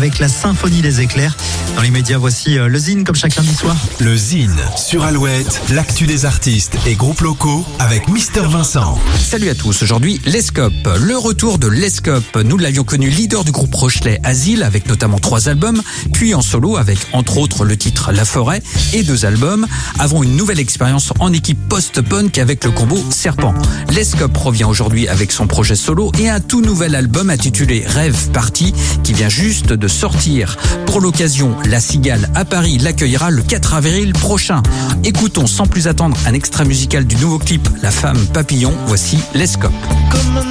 avec la symphonie des éclairs. Dans les médias, voici euh, le Zine comme chaque lundi soir. Le Zine sur Alouette, l'actu des artistes et groupes locaux avec Mister Vincent. Salut à tous, aujourd'hui l'Escope. Le retour de l'Escope. Nous l'avions connu leader du groupe Rochelet Asile avec notamment trois albums, puis en solo avec entre autres le titre La Forêt et deux albums, avant une nouvelle expérience en équipe post-punk avec le combo Serpent. L'Escope revient aujourd'hui avec son projet solo et un tout nouvel album intitulé Rêve Party qui vient juste de sortir. Pour l'occasion, La Cigale à Paris l'accueillera le 4 avril prochain. Écoutons sans plus attendre un extrait musical du nouveau clip La Femme Papillon. Voici l'Escope. Comme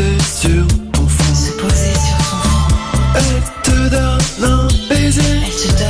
poser sur ton front. se poser sur ton front. Elle te donne un baiser, Elle te donne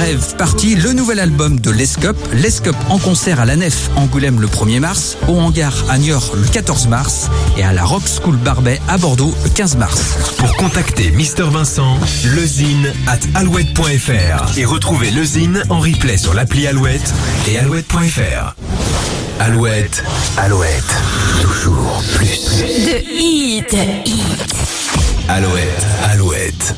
Rêve Party, le nouvel album de l'Escope. L'Escope en concert à la Nef Angoulême le 1er mars, au Hangar à Niort le 14 mars et à la Rock School Barbet à Bordeaux le 15 mars. Pour contacter Mister Vincent, lezine at alouette.fr et retrouver le Zine en replay sur l'appli Alouette et alouette.fr. Alouette, Alouette, toujours plus. de hit. Alouette, Alouette.